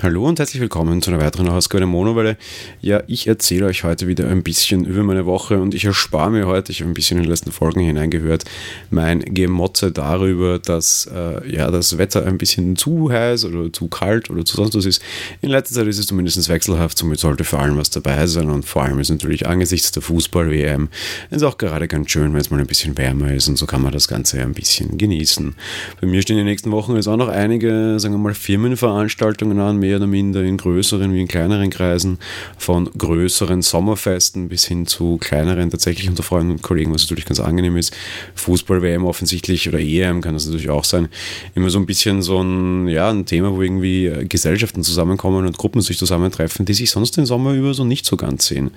Hallo und herzlich willkommen zu einer weiteren Ausgabe der Monowelle. Ja, ich erzähle euch heute wieder ein bisschen über meine Woche und ich erspare mir heute, ich habe ein bisschen in den letzten Folgen hineingehört, mein Gemotze darüber, dass äh, ja, das Wetter ein bisschen zu heiß oder zu kalt oder zu sonst was ist. In letzter Zeit ist es zumindest wechselhaft, somit sollte vor allem was dabei sein und vor allem ist natürlich angesichts der Fußball-WM ist auch gerade ganz schön, wenn es mal ein bisschen wärmer ist und so kann man das Ganze ein bisschen genießen. Bei mir stehen in den nächsten Wochen jetzt auch noch einige, sagen wir mal, Firmenveranstaltungen an, mehr oder minder in größeren wie in kleineren Kreisen, von größeren Sommerfesten bis hin zu kleineren tatsächlich unter Freunden und Kollegen, was natürlich ganz angenehm ist. Fußball-WM offensichtlich oder EM kann das natürlich auch sein. Immer so ein bisschen so ein, ja, ein Thema, wo irgendwie Gesellschaften zusammenkommen und Gruppen sich zusammentreffen, die sich sonst den Sommer über so nicht so ganz sehen.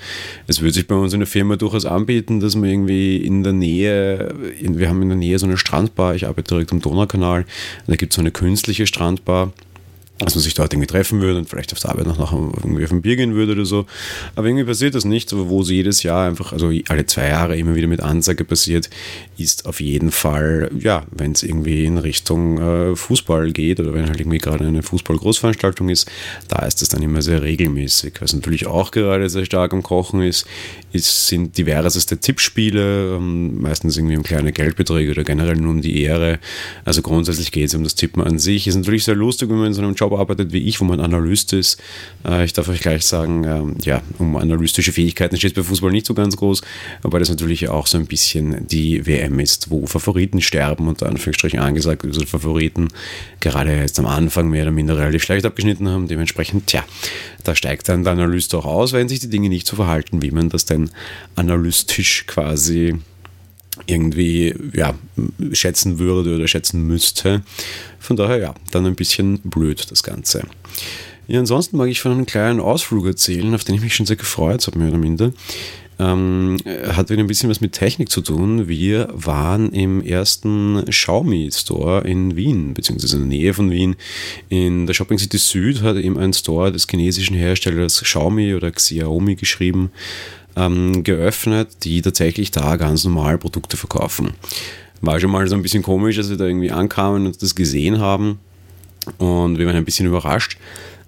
Es würde sich bei uns in der Firma durchaus anbieten, dass man irgendwie in der Nähe, wir haben in der Nähe so eine Strandbar, ich arbeite direkt am Donaukanal, da gibt es so eine künstliche Strandbar dass man sich dort irgendwie treffen würde und vielleicht auf der Arbeit noch, noch irgendwie auf ein Bier gehen würde oder so. Aber irgendwie passiert das nicht, wo es jedes Jahr einfach, also alle zwei Jahre immer wieder mit Ansage passiert, ist auf jeden Fall, ja, wenn es irgendwie in Richtung äh, Fußball geht oder wenn halt irgendwie gerade eine Fußball-Großveranstaltung ist, da ist es dann immer sehr regelmäßig. Was natürlich auch gerade sehr stark am Kochen ist, ist sind diverseste Tippspiele, ähm, meistens irgendwie um kleine Geldbeträge oder generell nur um die Ehre. Also grundsätzlich geht es um das Tippen an sich. Ist natürlich sehr lustig, wenn man in so einem Job Job arbeitet wie ich, wo man Analyst ist. Äh, ich darf euch gleich sagen, ähm, ja, um analytische Fähigkeiten steht es bei Fußball nicht so ganz groß, aber das natürlich auch so ein bisschen die WM ist, wo Favoriten sterben, unter Anführungsstrichen angesagt, also Favoriten gerade jetzt am Anfang mehr oder minder relativ schlecht abgeschnitten haben. Dementsprechend, tja, da steigt dann der Analyst auch aus, wenn sich die Dinge nicht so verhalten, wie man das denn analytisch quasi irgendwie ja, schätzen würde oder schätzen müsste. Von daher ja, dann ein bisschen blöd das Ganze. Ja, ansonsten mag ich von einem kleinen Ausflug erzählen, auf den ich mich schon sehr gefreut habe, mehr oder minder. Ähm, hat wieder ein bisschen was mit Technik zu tun. Wir waren im ersten Xiaomi Store in Wien, beziehungsweise in der Nähe von Wien. In der Shopping City Süd hat eben ein Store des chinesischen Herstellers Xiaomi oder Xiaomi geschrieben ähm, geöffnet, die tatsächlich da ganz normal Produkte verkaufen. War schon mal so ein bisschen komisch, als wir da irgendwie ankamen und das gesehen haben. Und wir waren ein bisschen überrascht,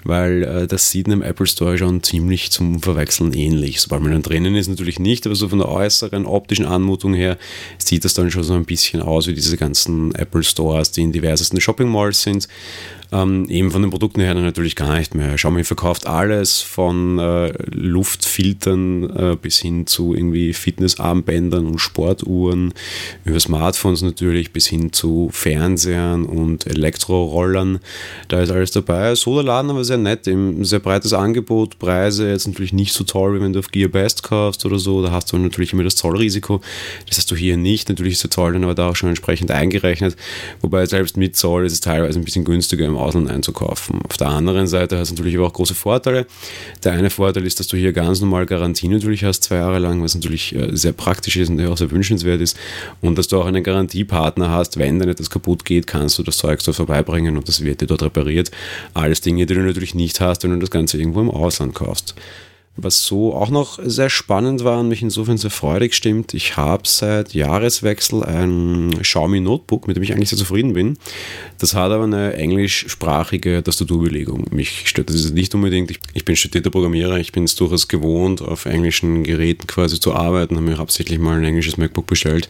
weil äh, das sieht in einem Apple Store schon ziemlich zum Verwechseln ähnlich. Sobald man dann drinnen ist, natürlich nicht, aber so von der äußeren optischen Anmutung her sieht das dann schon so ein bisschen aus wie diese ganzen Apple Stores, die in diversesten Shopping Malls sind. Ähm, eben von den Produkten her natürlich gar nicht mehr. Xiaomi verkauft alles von äh, Luftfiltern äh, bis hin zu irgendwie Fitnessarmbändern und Sportuhren, über Smartphones natürlich bis hin zu Fernsehern und Elektrorollern. Da ist alles dabei. So der Laden aber sehr nett, eben sehr breites Angebot, Preise jetzt natürlich nicht so toll, wie wenn du auf GearBest kaufst oder so. Da hast du natürlich immer das Zollrisiko. Das hast du hier nicht. Natürlich ist der Zoll dann aber da auch schon entsprechend eingerechnet. Wobei selbst mit Zoll ist es teilweise ein bisschen günstiger im Ausland einzukaufen. Auf der anderen Seite hast du natürlich aber auch große Vorteile. Der eine Vorteil ist, dass du hier ganz normal Garantie natürlich hast, zwei Jahre lang, was natürlich äh, sehr praktisch ist und auch sehr wünschenswert ist. Und dass du auch einen Garantiepartner hast, wenn dann etwas kaputt geht, kannst du das Zeug dort vorbeibringen und das wird dir dort repariert. Alles Dinge, die du natürlich nicht hast, wenn du das Ganze irgendwo im Ausland kaufst. Was so auch noch sehr spannend war und mich insofern sehr freudig stimmt, ich habe seit Jahreswechsel ein Xiaomi Notebook, mit dem ich eigentlich sehr zufrieden bin. Das hat aber eine englischsprachige Tastaturbelegung. Mich stört das nicht unbedingt. Ich, ich bin studierter Programmierer, ich bin es durchaus gewohnt, auf englischen Geräten quasi zu arbeiten, habe mir hauptsächlich mal ein englisches MacBook bestellt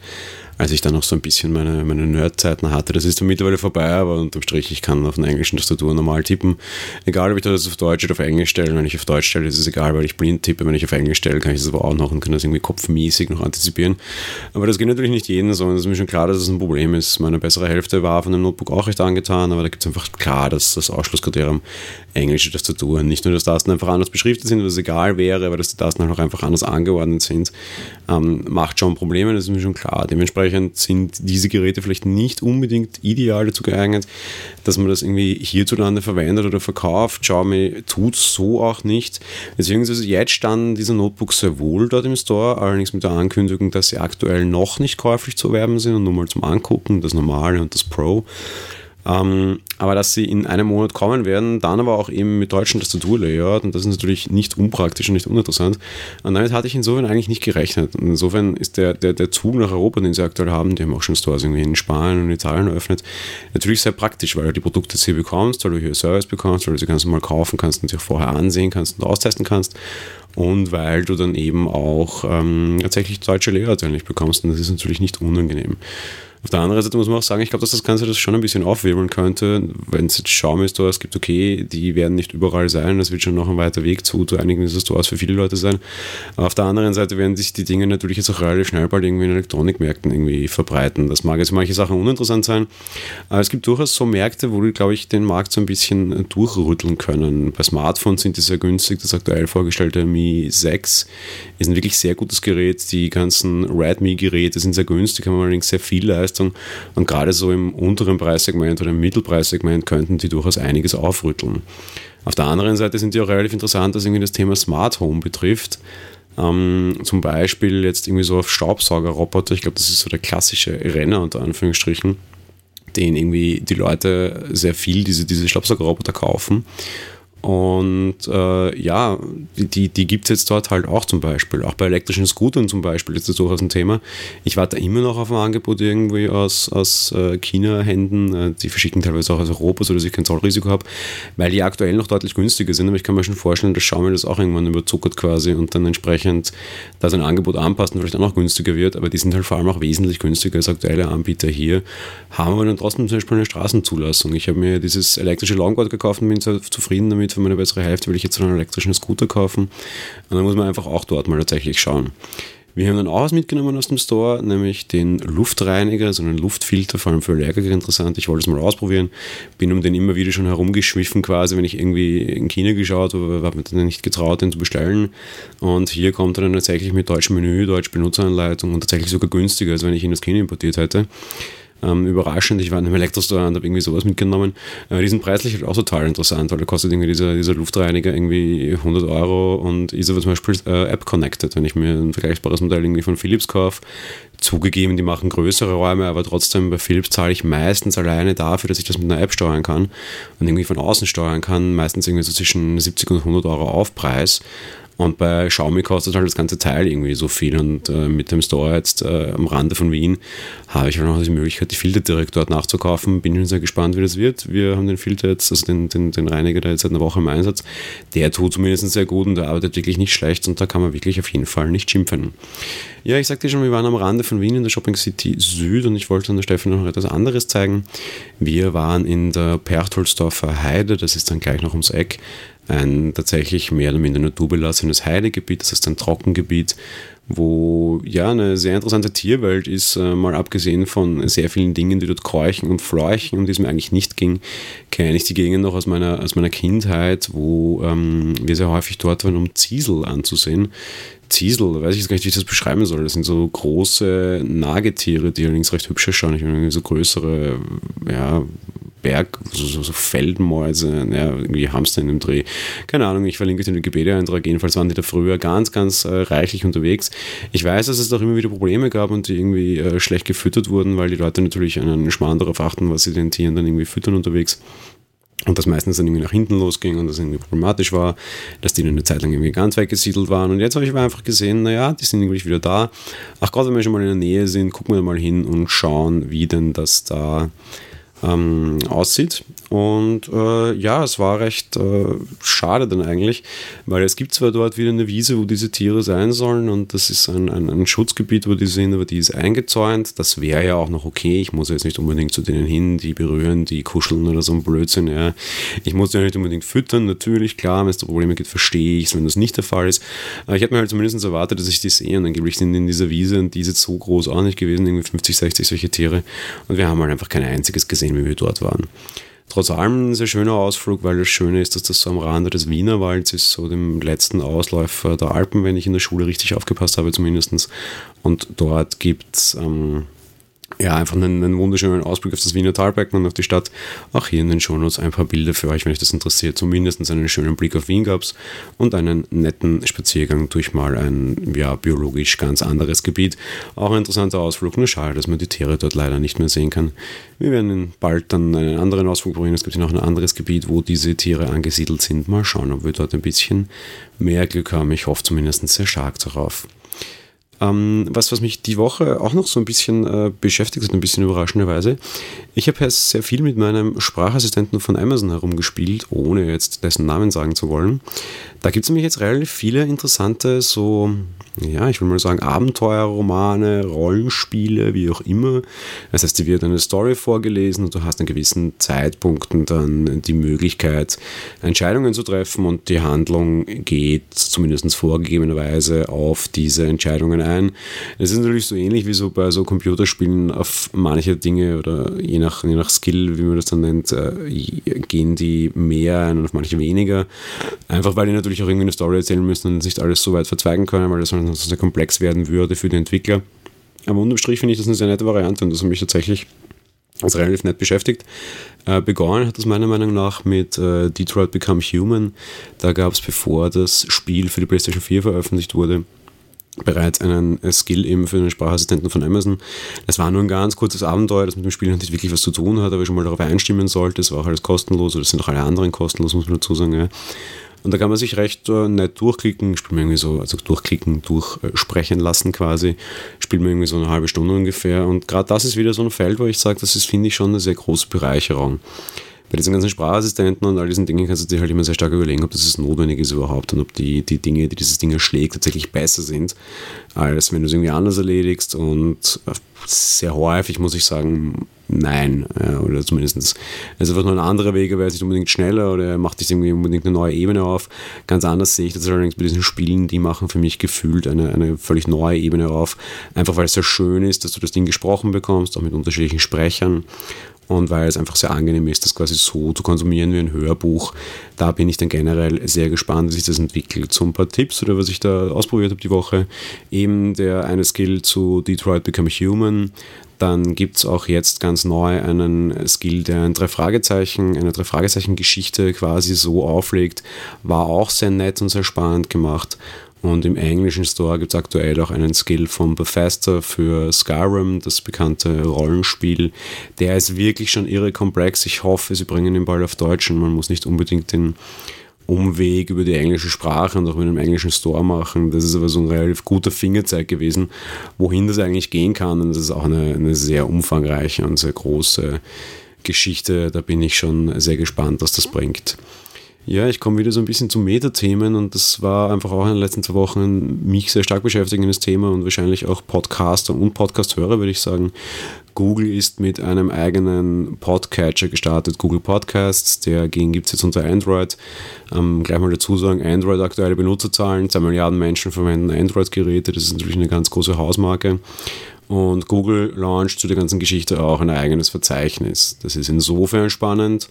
als ich dann noch so ein bisschen meine, meine Nerd-Zeiten hatte. Das ist dann mittlerweile vorbei, aber unterm Strich, ich kann auf einer englischen Tastatur normal tippen. Egal, ob ich das auf Deutsch oder auf Englisch stelle. Wenn ich auf Deutsch stelle, ist es egal, weil ich blind tippe. Wenn ich auf Englisch stelle, kann ich das aber auch noch und kann das irgendwie kopfmäßig noch antizipieren. Aber das geht natürlich nicht jeden so. Und es ist mir schon klar, dass es das ein Problem ist. Meine bessere Hälfte war von dem Notebook auch recht angetan, aber da gibt es einfach klar, dass das Ausschlusskriterium englische Tastatur. Nicht nur, dass Tasten einfach anders beschriftet sind, was egal wäre, aber dass die Tasten halt auch einfach anders angeordnet sind, ähm, macht schon Probleme, das ist mir schon klar. Dementsprechend sind diese Geräte vielleicht nicht unbedingt ideal dazu geeignet, dass man das irgendwie hierzulande verwendet oder verkauft. Xiaomi tut so auch nicht. Beziehungsweise jetzt standen diese Notebooks sehr wohl dort im Store, allerdings mit der Ankündigung, dass sie aktuell noch nicht käuflich zu erwerben sind und nur mal zum Angucken, das normale und das Pro. Ähm, aber dass sie in einem Monat kommen werden, dann aber auch eben mit deutschen Tastaturlayout und das ist natürlich nicht unpraktisch und nicht uninteressant. Und damit hatte ich insofern eigentlich nicht gerechnet. Und insofern ist der, der, der Zug nach Europa, den sie aktuell haben, die haben auch schon Stores irgendwie in Spanien und Italien eröffnet, natürlich sehr praktisch, weil du die Produkte hier bekommst, weil du hier Service bekommst, weil du sie ganz normal kaufen kannst und auch vorher ansehen kannst und austesten kannst und weil du dann eben auch ähm, tatsächlich deutsche Layouts eigentlich bekommst und das ist natürlich nicht unangenehm. Auf der anderen Seite muss man auch sagen, ich glaube, dass das Ganze das schon ein bisschen aufwirbeln könnte. Wenn es jetzt Xiaomi-Stores gibt, okay, die werden nicht überall sein, das wird schon noch ein weiter Weg zu, zu einigen dieser Stores für viele Leute sein. Auf der anderen Seite werden sich die Dinge natürlich jetzt auch relativ schnell bald irgendwie in Elektronikmärkten irgendwie verbreiten. Das mag jetzt manche Sachen uninteressant sein, aber es gibt durchaus so Märkte, wo die, glaube ich, den Markt so ein bisschen durchrütteln können. Bei Smartphones sind die sehr günstig. Das aktuell vorgestellte Mi 6 ist ein wirklich sehr gutes Gerät. Die ganzen Redmi-Geräte sind sehr günstig, haben allerdings sehr viel Leistung Leistung. Und gerade so im unteren Preissegment oder im Mittelpreissegment könnten die durchaus einiges aufrütteln. Auf der anderen Seite sind die auch relativ interessant, was irgendwie das Thema Smart Home betrifft. Ähm, zum Beispiel jetzt irgendwie so auf Staubsaugerroboter. Ich glaube, das ist so der klassische Renner unter Anführungsstrichen, den irgendwie die Leute sehr viel diese, diese Staubsaugerroboter kaufen. Und äh, ja, die, die gibt es jetzt dort halt auch zum Beispiel. Auch bei elektrischen Scootern zum Beispiel ist das durchaus ein Thema. Ich warte immer noch auf ein Angebot irgendwie aus, aus äh, China-Händen. Äh, die verschicken teilweise auch aus Europa, sodass ich kein Zollrisiko habe, weil die aktuell noch deutlich günstiger sind. Aber ich kann mir schon vorstellen, dass Xiaomi das auch irgendwann überzuckert quasi und dann entsprechend da sein Angebot anpasst und vielleicht auch noch günstiger wird. Aber die sind halt vor allem auch wesentlich günstiger als aktuelle Anbieter hier. Haben aber dann trotzdem zum Beispiel eine Straßenzulassung. Ich habe mir dieses elektrische Longboard gekauft und bin zufrieden damit für meine bessere Hälfte will ich jetzt einen elektrischen Scooter kaufen. Und dann muss man einfach auch dort mal tatsächlich schauen. Wir haben dann auch was mitgenommen aus dem Store, nämlich den Luftreiniger, so einen Luftfilter, vor allem für Allergiker interessant. Ich wollte es mal ausprobieren, bin um den immer wieder schon herumgeschwiffen quasi, wenn ich irgendwie in China geschaut habe, habe mir dann nicht getraut, den zu bestellen. Und hier kommt er dann tatsächlich mit deutschem Menü, deutsch Benutzeranleitung und tatsächlich sogar günstiger, als wenn ich ihn aus China importiert hätte. Ähm, überraschend, ich war in einem Elektrostore und habe irgendwie sowas mitgenommen. Äh, die sind preislich halt auch total interessant, weil da kostet irgendwie dieser, dieser Luftreiniger irgendwie 100 Euro und ist aber zum Beispiel äh, App-connected. Wenn ich mir ein vergleichbares Modell irgendwie von Philips kaufe, zugegeben, die machen größere Räume, aber trotzdem bei Philips zahle ich meistens alleine dafür, dass ich das mit einer App steuern kann und irgendwie von außen steuern kann, meistens irgendwie so zwischen 70 und 100 Euro Aufpreis. Und bei Xiaomi kostet halt das ganze Teil irgendwie so viel. Und äh, mit dem Store jetzt äh, am Rande von Wien habe ich halt noch die Möglichkeit, die Filter direkt dort nachzukaufen. Bin schon sehr gespannt, wie das wird. Wir haben den Filter jetzt, also den, den, den Reiniger da jetzt seit einer Woche im Einsatz. Der tut zumindest sehr gut und der arbeitet wirklich nicht schlecht und da kann man wirklich auf jeden Fall nicht schimpfen. Ja, ich sagte schon, wir waren am Rande von Wien in der Shopping City Süd und ich wollte an der Stefan noch etwas anderes zeigen. Wir waren in der Perchtoldsdorfer Heide, das ist dann gleich noch ums Eck ein tatsächlich mehr oder minder naturbelassenes Heidegebiet, das heißt ein Trockengebiet, wo ja eine sehr interessante Tierwelt ist, äh, mal abgesehen von sehr vielen Dingen, die dort keuchen und fleuchen, um die es mir eigentlich nicht ging, kenne ich die Gegend noch aus meiner, aus meiner Kindheit, wo ähm, wir sehr häufig dort waren, um Ziesel anzusehen. Ziesel, weiß ich jetzt gar nicht, wie ich das beschreiben soll. Das sind so große Nagetiere, die allerdings recht hübsch schauen. Ich meine, so größere, ja, Berg, so, so, so Feldmäuse, ja, irgendwie Hamster in dem Dreh. Keine Ahnung, ich verlinke den Wikipedia-Eintrag. Jedenfalls waren die da früher ganz, ganz äh, reichlich unterwegs. Ich weiß, dass es doch immer wieder Probleme gab und die irgendwie äh, schlecht gefüttert wurden, weil die Leute natürlich einen Schmarrn darauf achten, was sie den Tieren dann irgendwie füttern unterwegs. Und das meistens dann irgendwie nach hinten losging und das irgendwie problematisch war, dass die dann eine Zeit lang irgendwie ganz weggesiedelt waren. Und jetzt habe ich einfach gesehen, naja, die sind irgendwie wieder da. Ach Gott, wenn wir schon mal in der Nähe sind, gucken wir mal hin und schauen, wie denn das da ähm, aussieht. Und äh, ja, es war recht äh, schade dann eigentlich, weil es gibt zwar dort wieder eine Wiese, wo diese Tiere sein sollen und das ist ein, ein, ein Schutzgebiet, wo die sind, aber die ist eingezäunt. Das wäre ja auch noch okay. Ich muss jetzt nicht unbedingt zu denen hin, die berühren, die kuscheln oder so ein Blödsinn. Ja. Ich muss die nicht unbedingt füttern, natürlich, klar, wenn es da Probleme gibt, verstehe ich es, wenn das nicht der Fall ist. Aber ich hätte mir halt zumindest erwartet, dass ich die sehe und angeblich sind in dieser Wiese und die ist jetzt so groß auch nicht gewesen, irgendwie 50, 60 solche Tiere und wir haben halt einfach kein einziges gesehen, wie wir dort waren. Trotz allem ein sehr schöner Ausflug, weil das Schöne ist, dass das so am Rande des Wienerwalds ist, so dem letzten Ausläufer der Alpen, wenn ich in der Schule richtig aufgepasst habe zumindest. Und dort gibt es ähm, ja, einfach einen, einen, wunderschönen Ausblick auf das Wiener Talbecken und auf die Stadt. Auch hier in den Shownotes ein paar Bilder für euch, wenn euch das interessiert. Zumindest einen schönen Blick auf Wien gab es und einen netten Spaziergang durch mal ein ja, biologisch ganz anderes Gebiet. Auch ein interessanter Ausflug. Nur schade, dass man die Tiere dort leider nicht mehr sehen kann. Wir werden bald dann einen anderen Ausflug probieren. Es gibt ja noch ein anderes Gebiet, wo diese Tiere angesiedelt sind. Mal schauen, ob wir dort ein bisschen mehr Glück haben. Ich hoffe zumindest sehr stark darauf. Ähm, was, was mich die Woche auch noch so ein bisschen äh, beschäftigt hat, ein bisschen überraschenderweise. Ich habe ja sehr viel mit meinem Sprachassistenten von Amazon herumgespielt, ohne jetzt dessen Namen sagen zu wollen. Da gibt es nämlich jetzt relativ viele interessante, so, ja, ich will mal sagen, Abenteuerromane, Rollenspiele, wie auch immer. Das heißt, dir wird eine Story vorgelesen und du hast an gewissen Zeitpunkten dann die Möglichkeit, Entscheidungen zu treffen und die Handlung geht zumindest vorgegebenerweise auf diese Entscheidungen ein. Es ist natürlich so ähnlich wie so bei so Computerspielen auf manche Dinge oder je nach, je nach Skill, wie man das dann nennt, äh, gehen die mehr ein und auf manche weniger. Einfach weil die natürlich auch irgendwie eine Story erzählen müssen und nicht alles so weit verzweigen können, weil das sonst sehr komplex werden würde für die Entwickler. Aber unterm Strich finde ich das eine sehr nette Variante und das hat mich tatsächlich als relativ nett beschäftigt. Äh, begonnen hat das meiner Meinung nach mit äh, Detroit Become Human. Da gab es, bevor das Spiel für die PlayStation 4 veröffentlicht wurde, bereits einen äh, Skill eben für den Sprachassistenten von Amazon. Das war nur ein ganz kurzes Abenteuer, das mit dem Spiel nicht wirklich was zu tun hat, aber ich schon mal darauf einstimmen sollte. Es war auch alles kostenlos, oder das sind auch alle anderen kostenlos, muss man dazu sagen. Ja. Und da kann man sich recht äh, nett durchklicken, spielt man irgendwie so, also durchklicken, durchsprechen lassen quasi, spielt man irgendwie so eine halbe Stunde ungefähr. Und gerade das ist wieder so ein Feld, wo ich sage, das ist, finde ich, schon eine sehr große Bereicherung. Bei diesen ganzen Sprachassistenten und all diesen Dingen kannst du dir halt immer sehr stark überlegen, ob das notwendig ist überhaupt und ob die, die Dinge, die dieses Ding erschlägt, tatsächlich besser sind, als wenn du es irgendwie anders erledigst. Und äh, sehr häufig muss ich sagen, Nein, oder zumindest es ist einfach nur ein anderer Weg, er wäre nicht unbedingt schneller oder er macht sich irgendwie unbedingt eine neue Ebene auf. Ganz anders sehe ich das allerdings bei diesen Spielen, die machen für mich gefühlt eine, eine völlig neue Ebene auf. Einfach weil es sehr schön ist, dass du das Ding gesprochen bekommst, auch mit unterschiedlichen Sprechern und weil es einfach sehr angenehm ist, das quasi so zu konsumieren wie ein Hörbuch. Da bin ich dann generell sehr gespannt, wie sich das entwickelt. So ein paar Tipps oder was ich da ausprobiert habe die Woche. Eben der eine Skill zu Detroit Become Human, dann gibt es auch jetzt ganz neu einen Skill, der ein drei Fragezeichen, eine drei Fragezeichen Geschichte quasi so auflegt. War auch sehr nett und sehr spannend gemacht. Und im englischen Store gibt es aktuell auch einen Skill von Bethesda für Skyrim, das bekannte Rollenspiel. Der ist wirklich schon irre komplex. Ich hoffe, sie bringen ihn bald auf Deutsch und man muss nicht unbedingt den Umweg über die englische Sprache und auch mit einem englischen Store machen. Das ist aber so ein relativ guter Fingerzeig gewesen, wohin das eigentlich gehen kann. Und das ist auch eine, eine sehr umfangreiche und sehr große Geschichte. Da bin ich schon sehr gespannt, was das bringt. Ja, ich komme wieder so ein bisschen zu Metathemen und das war einfach auch in den letzten zwei Wochen mich sehr stark beschäftigendes Thema und wahrscheinlich auch Podcaster und Podcast-Hörer, würde ich sagen. Google ist mit einem eigenen Podcatcher gestartet, Google Podcasts. Der gibt es jetzt unter Android. Ähm, gleich mal dazu sagen, Android aktuelle Benutzerzahlen, 2 Milliarden Menschen verwenden Android-Geräte, das ist natürlich eine ganz große Hausmarke. Und Google launcht zu der ganzen Geschichte auch ein eigenes Verzeichnis. Das ist insofern spannend,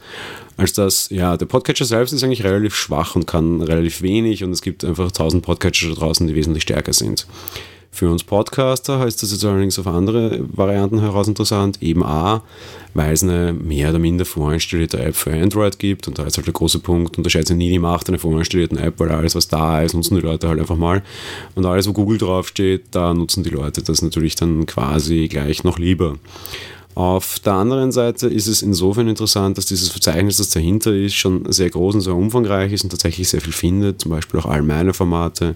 als dass, ja, der Podcatcher selbst ist eigentlich relativ schwach und kann relativ wenig und es gibt einfach tausend Podcatcher da draußen, die wesentlich stärker sind. Für uns Podcaster ist das jetzt allerdings auf andere Varianten heraus interessant. Eben A, weil es eine mehr oder minder vorinstallierte App für Android gibt und da ist halt der große Punkt, unterscheidet sich nie die Macht einer vorinstallierten App, weil alles, was da ist, nutzen die Leute halt einfach mal. Und alles, wo Google draufsteht, da nutzen die Leute das natürlich dann quasi gleich noch lieber. Auf der anderen Seite ist es insofern interessant, dass dieses Verzeichnis, das dahinter ist, schon sehr groß und sehr umfangreich ist und tatsächlich sehr viel findet. Zum Beispiel auch all meine Formate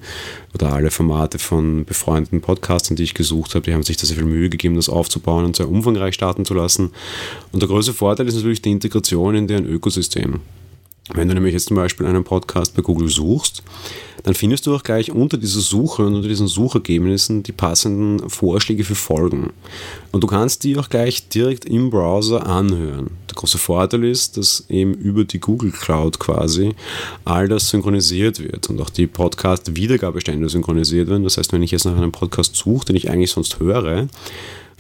oder alle Formate von befreundeten Podcastern, die ich gesucht habe, die haben sich da sehr viel Mühe gegeben, das aufzubauen und sehr umfangreich starten zu lassen. Und der größte Vorteil ist natürlich die Integration in deren Ökosystem. Wenn du nämlich jetzt zum Beispiel einen Podcast bei Google suchst, dann findest du auch gleich unter dieser Suche und unter diesen Suchergebnissen die passenden Vorschläge für Folgen. Und du kannst die auch gleich direkt im Browser anhören. Der große Vorteil ist, dass eben über die Google Cloud quasi all das synchronisiert wird und auch die Podcast-Wiedergabestände synchronisiert werden. Das heißt, wenn ich jetzt nach einem Podcast suche, den ich eigentlich sonst höre,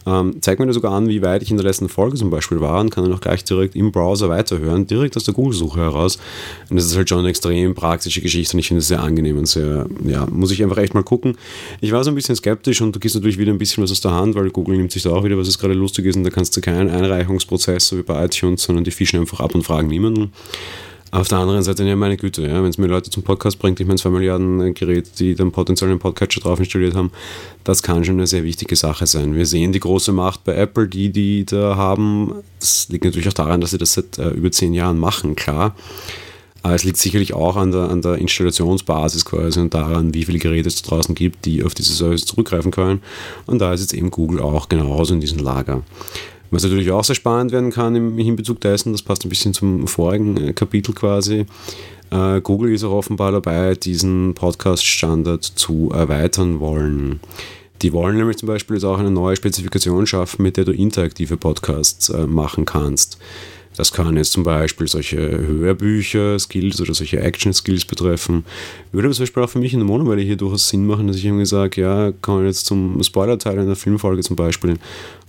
ähm, zeigt mir sogar an, wie weit ich in der letzten Folge zum Beispiel war und kann dann auch gleich direkt im Browser weiterhören, direkt aus der Google-Suche heraus. Und das ist halt schon eine extrem praktische Geschichte und ich finde es sehr angenehm und sehr, ja, muss ich einfach echt mal gucken. Ich war so ein bisschen skeptisch und du gehst natürlich wieder ein bisschen was aus der Hand, weil Google nimmt sich da auch wieder, was es gerade lustig ist und da kannst du keinen Einreichungsprozess so wie bei iTunes, sondern die fischen einfach ab und fragen niemanden. Auf der anderen Seite, ja, meine Güte, ja, wenn es mir Leute zum Podcast bringt, ich meine, 2 Milliarden äh, Geräte, die dann potenziell einen Podcatcher drauf installiert haben, das kann schon eine sehr wichtige Sache sein. Wir sehen die große Macht bei Apple, die die da haben. Das liegt natürlich auch daran, dass sie das seit äh, über 10 Jahren machen, klar. Aber es liegt sicherlich auch an der, an der Installationsbasis quasi und daran, wie viele Geräte es draußen gibt, die auf diese Service zurückgreifen können. Und da ist jetzt eben Google auch genauso in diesem Lager. Was natürlich auch sehr spannend werden kann im Hinbezug dessen, das passt ein bisschen zum vorigen äh, Kapitel quasi. Äh, Google ist auch offenbar dabei, diesen Podcast-Standard zu erweitern wollen. Die wollen nämlich zum Beispiel jetzt auch eine neue Spezifikation schaffen, mit der du interaktive Podcasts äh, machen kannst. Das kann jetzt zum Beispiel solche Hörbücher, Skills oder solche Action-Skills betreffen. Würde zum Beispiel auch für mich in der Monowelle hier durchaus Sinn machen, dass ich irgendwie sage, ja, kann man jetzt zum Spoiler-Teil einer Filmfolge zum Beispiel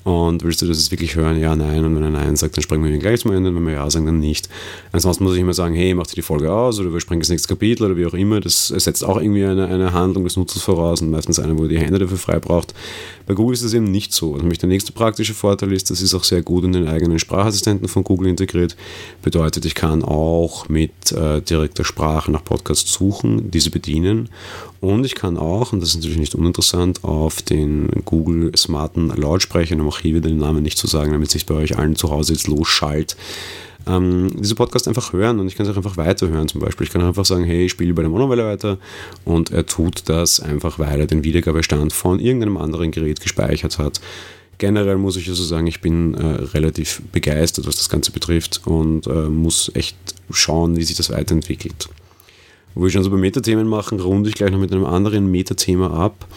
und willst du das wirklich hören? Ja, nein. Und wenn er nein sagt, dann springen wir gleich zum Ende. Und wenn wir ja sagen, dann nicht. Ansonsten muss ich immer sagen, hey, mach dir die Folge aus oder wir springen das nächste Kapitel oder wie auch immer. Das setzt auch irgendwie eine, eine Handlung des Nutzers voraus und meistens eine, wo die Hände dafür frei braucht. Bei Google ist das eben nicht so. Also der nächste praktische Vorteil ist, das ist auch sehr gut in den eigenen Sprachassistenten von Google integriert. Bedeutet, ich kann auch mit äh, direkter Sprache nach Podcasts suchen, diese bedienen und ich kann auch, und das ist natürlich nicht uninteressant, auf den Google smarten Lautsprechern, um auch hier wieder den Namen nicht zu sagen, damit sich bei euch allen zu Hause jetzt losschallt, ähm, diese Podcast einfach hören und ich kann es auch einfach weiterhören zum Beispiel. Ich kann einfach sagen, hey, ich spiele bei der Monowelle weiter und er tut das einfach, weil er den Wiedergabestand von irgendeinem anderen Gerät gespeichert hat. Generell muss ich also sagen, ich bin äh, relativ begeistert, was das Ganze betrifft und äh, muss echt schauen, wie sich das weiterentwickelt. Wo wir schon so bei Metathemen machen, runde ich gleich noch mit einem anderen Metathema ab.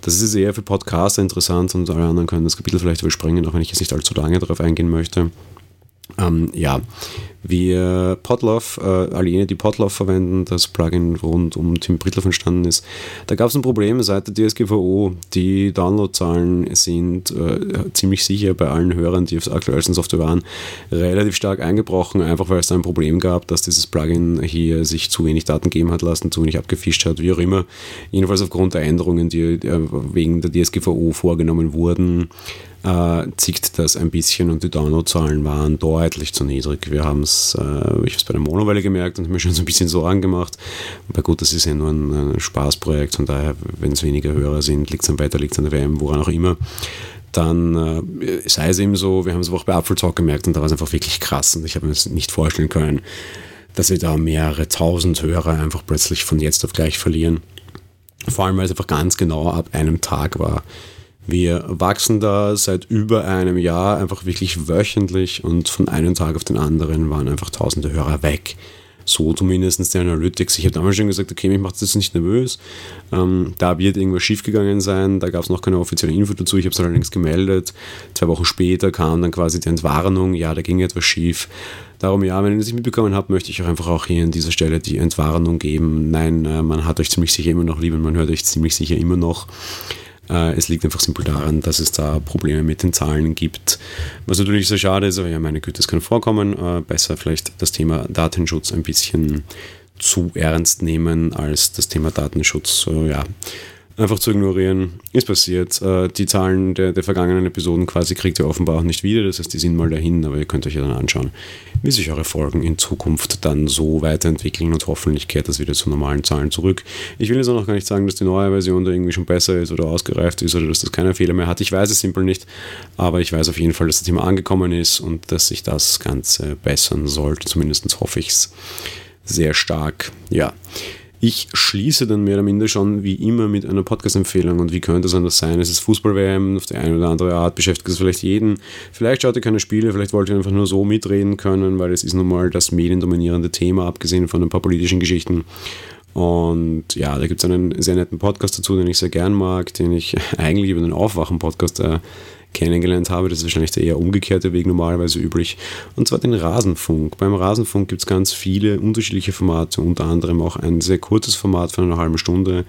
Das ist eher für Podcaster interessant und alle anderen können das Kapitel vielleicht überspringen, auch wenn ich jetzt nicht allzu lange darauf eingehen möchte. Ähm, ja, wir Podlove, äh, alle jene, die Podlove verwenden, das Plugin rund um Tim Brittloff entstanden ist, da gab es ein Problem seit der DSGVO. Die Downloadzahlen sind äh, ziemlich sicher bei allen Hörern, die auf der aktuellsten Software waren, relativ stark eingebrochen, einfach weil es da ein Problem gab, dass dieses Plugin hier sich zu wenig Daten geben hat lassen, zu wenig abgefischt hat, wie auch immer. Jedenfalls aufgrund der Änderungen, die äh, wegen der DSGVO vorgenommen wurden, äh, zickt das ein bisschen und die Downloadzahlen waren deutlich zu niedrig. Wir haben es, äh, ich habe es bei der Monowelle gemerkt und mir schon so ein bisschen Sorgen gemacht. Aber gut, das ist ja nur ein, ein Spaßprojekt, von daher, wenn es weniger Hörer sind, liegt es am Wetter, liegt es an der WM, woran auch immer dann äh, sei es eben so, wir haben es auch bei Apple Talk gemerkt und da war es einfach wirklich krass und ich habe mir das nicht vorstellen können, dass wir da mehrere tausend Hörer einfach plötzlich von jetzt auf gleich verlieren. Vor allem, weil es einfach ganz genau ab einem Tag war. Wir wachsen da seit über einem Jahr einfach wirklich wöchentlich und von einem Tag auf den anderen waren einfach tausende Hörer weg. So zumindest die Analytics. Ich habe damals schon gesagt, okay, mich macht das nicht nervös. Ähm, da wird irgendwas schiefgegangen sein. Da gab es noch keine offizielle Info dazu. Ich habe es allerdings gemeldet. Zwei Wochen später kam dann quasi die Entwarnung. Ja, da ging etwas schief. Darum ja, wenn ihr das nicht mitbekommen habt, möchte ich euch einfach auch hier an dieser Stelle die Entwarnung geben. Nein, äh, man hat euch ziemlich sicher immer noch lieb und man hört euch ziemlich sicher immer noch. Äh, es liegt einfach simpel daran, dass es da Probleme mit den Zahlen gibt. Was natürlich sehr schade ist, aber ja, meine Güte, das kann vorkommen. Äh, besser vielleicht das Thema Datenschutz ein bisschen zu ernst nehmen als das Thema Datenschutz. ja, einfach zu ignorieren. Ist passiert. Äh, die Zahlen der, der vergangenen Episoden quasi kriegt ihr offenbar auch nicht wieder. Das heißt, die sind mal dahin, aber ihr könnt euch ja dann anschauen, wie sich eure Folgen in Zukunft dann so weiterentwickeln und hoffentlich kehrt das wieder zu normalen Zahlen zurück. Ich will jetzt auch noch gar nicht sagen, dass die neue Version da irgendwie schon besser ist oder ausgereift ist oder dass das keine Fehler mehr hat. Ich weiß es simpel nicht, aber ich weiß auf jeden Fall, dass das Thema angekommen ist und dass sich das Ganze bessern sollte. Zumindest hoffe ich es sehr stark. Ja. Ich schließe dann mehr oder minder schon wie immer mit einer Podcast-Empfehlung. Und wie könnte es anders sein? Es ist Fußball-WM, auf die eine oder andere Art beschäftigt es vielleicht jeden. Vielleicht schaut ihr keine Spiele, vielleicht wollt ihr einfach nur so mitreden können, weil es ist nun mal das mediendominierende Thema, abgesehen von ein paar politischen Geschichten. Und ja, da gibt es einen sehr netten Podcast dazu, den ich sehr gern mag, den ich eigentlich über den Aufwachen-Podcast äh, kennengelernt habe. Das ist wahrscheinlich der eher umgekehrte Weg normalerweise üblich. Und zwar den Rasenfunk. Beim Rasenfunk gibt es ganz viele unterschiedliche Formate, unter anderem auch ein sehr kurzes Format von einer halben Stunde,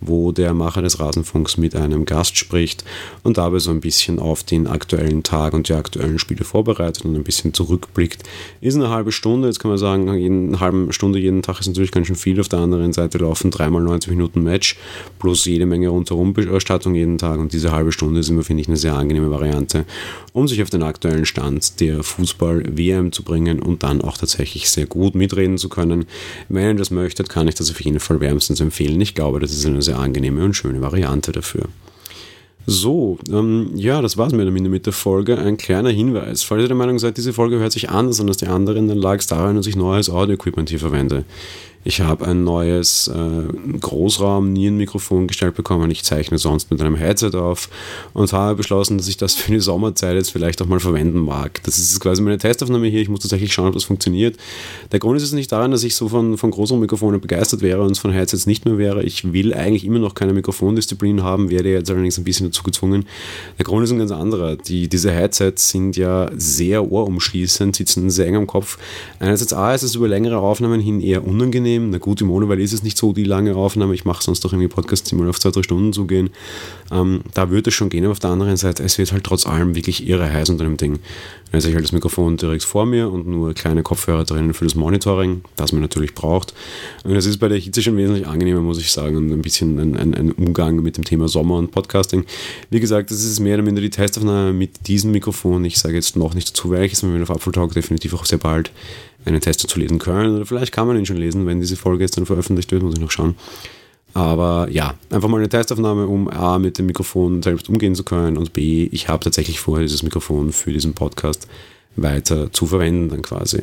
wo der Macher des Rasenfunks mit einem Gast spricht und dabei so ein bisschen auf den aktuellen Tag und die aktuellen Spiele vorbereitet und ein bisschen zurückblickt. Ist eine halbe Stunde, jetzt kann man sagen, eine halbe Stunde jeden Tag ist natürlich ganz schön viel. Auf der anderen Seite laufen dreimal 90 Minuten Match plus jede Menge rundherum Bestattung jeden Tag und diese halbe Stunde ist immer, finde ich, eine sehr angenehme Variante, um sich auf den aktuellen Stand der Fußball-WM zu bringen und dann auch tatsächlich sehr gut mitreden zu können. Wenn ihr das möchtet, kann ich das auf jeden Fall wärmstens empfehlen. Ich glaube, das ist eine sehr angenehme und schöne Variante dafür. So, ähm, ja, das war's mehr oder minder mit der Folge. Ein kleiner Hinweis. Falls ihr der Meinung seid, diese Folge hört sich anders an als die anderen, dann lag es daran, dass ich neues Audio-Equipment hier verwende. Ich habe ein neues äh, Großraum-Nierenmikrofon gestellt bekommen. Ich zeichne sonst mit einem Headset auf und habe beschlossen, dass ich das für die Sommerzeit jetzt vielleicht auch mal verwenden mag. Das ist quasi meine Testaufnahme hier. Ich muss tatsächlich schauen, ob das funktioniert. Der Grund ist es nicht daran, dass ich so von, von Großraummikrofonen begeistert wäre und von Headsets nicht mehr wäre. Ich will eigentlich immer noch keine Mikrofondisziplin haben, werde jetzt allerdings ein bisschen dazu gezwungen. Der Grund ist ein ganz anderer. Die, diese Headsets sind ja sehr ohrumschließend, sitzen sehr eng am Kopf. Einerseits A ist es über längere Aufnahmen hin eher unangenehm aufnehmen. Na gut, im Monowelle ist es nicht so die lange Aufnahme. Ich mache sonst doch irgendwie Podcasts, die mal auf zwei, drei Stunden zugehen. Ähm, da würde es schon gehen, aber auf der anderen Seite, es wird halt trotz allem wirklich irre heiß unter dem Ding. Also ich halt das Mikrofon direkt vor mir und nur kleine Kopfhörer drinnen für das Monitoring, das man natürlich braucht. Und das ist bei der Hitze schon wesentlich angenehmer, muss ich sagen, und ein bisschen ein, ein, ein Umgang mit dem Thema Sommer und Podcasting. Wie gesagt, das ist mehr oder minder die Testaufnahme mit diesem Mikrofon. Ich sage jetzt noch nicht dazu welches, wenn wir auf Apfel Talk definitiv auch sehr bald einen Test dazu lesen können. Oder vielleicht kann man ihn schon lesen, wenn diese Folge jetzt dann veröffentlicht wird, muss ich noch schauen. Aber ja, einfach mal eine Testaufnahme, um A, mit dem Mikrofon selbst umgehen zu können und B, ich habe tatsächlich vor, dieses Mikrofon für diesen Podcast weiter zu verwenden dann quasi.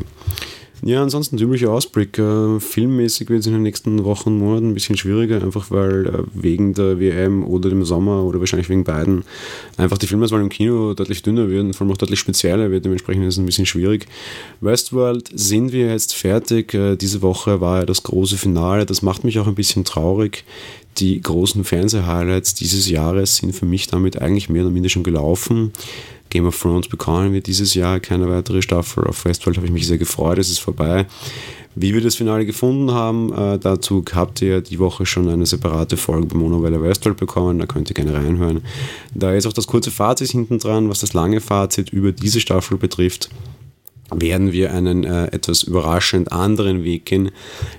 Ja, ansonsten üblicher Ausblick. Äh, filmmäßig wird es in den nächsten Wochen, und Monaten ein bisschen schwieriger, einfach weil äh, wegen der WM oder dem Sommer oder wahrscheinlich wegen beiden einfach die Filmauswahl im Kino deutlich dünner wird und vor allem auch deutlich spezieller wird. Dementsprechend ist es ein bisschen schwierig. Westworld sind wir jetzt fertig. Äh, diese Woche war ja das große Finale. Das macht mich auch ein bisschen traurig. Die großen Fernseh-Highlights dieses Jahres sind für mich damit eigentlich mehr oder minder schon gelaufen. Game of Thrones bekommen wir dieses Jahr keine weitere Staffel. Auf Westworld habe ich mich sehr gefreut, es ist vorbei. Wie wir das Finale gefunden haben, äh, dazu habt ihr die Woche schon eine separate Folge bei Monowelle Westworld bekommen, da könnt ihr gerne reinhören. Da ist auch das kurze Fazit hinten dran, was das lange Fazit über diese Staffel betrifft werden wir einen äh, etwas überraschend anderen Weg gehen.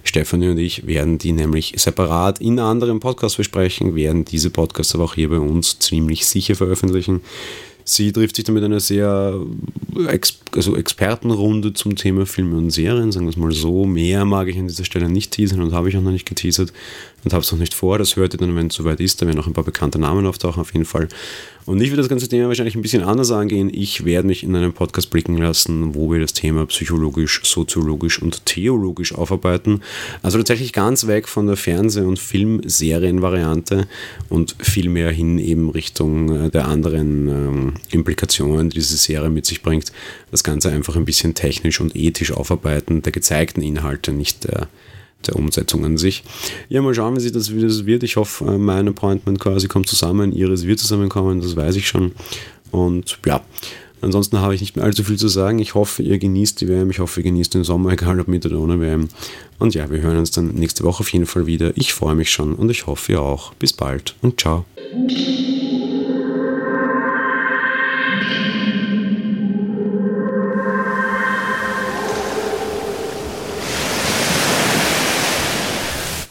Stefanie und ich werden die nämlich separat in anderen Podcasts besprechen, werden diese Podcasts aber auch hier bei uns ziemlich sicher veröffentlichen. Sie trifft sich damit eine sehr Ex also Expertenrunde zum Thema Filme und Serien, sagen wir es mal so. Mehr mag ich an dieser Stelle nicht teasern und habe ich auch noch nicht geteasert und habe es noch nicht vor. Das hört ihr dann, wenn es soweit ist. Da werden auch ein paar bekannte Namen auftauchen, auf jeden Fall. Und ich werde das ganze Thema wahrscheinlich ein bisschen anders angehen. Ich werde mich in einem Podcast blicken lassen, wo wir das Thema psychologisch, soziologisch und theologisch aufarbeiten. Also tatsächlich ganz weg von der Fernseh- und Filmserienvariante und viel mehr hin eben Richtung äh, der anderen ähm, Implikationen, die diese Serie mit sich bringt. Das Ganze einfach ein bisschen technisch und ethisch aufarbeiten, der gezeigten Inhalte, nicht der der Umsetzung an sich. Ja, mal schauen, wie sich das, wie das wird. Ich hoffe, äh, mein Appointment quasi kommt zusammen, ihres wird zusammenkommen, das weiß ich schon. Und ja, ansonsten habe ich nicht mehr allzu viel zu sagen. Ich hoffe, ihr genießt die WM, ich hoffe, ihr genießt den Sommer, egal ob mit oder ohne WM. Und ja, wir hören uns dann nächste Woche auf jeden Fall wieder. Ich freue mich schon und ich hoffe, ihr auch. Bis bald und ciao.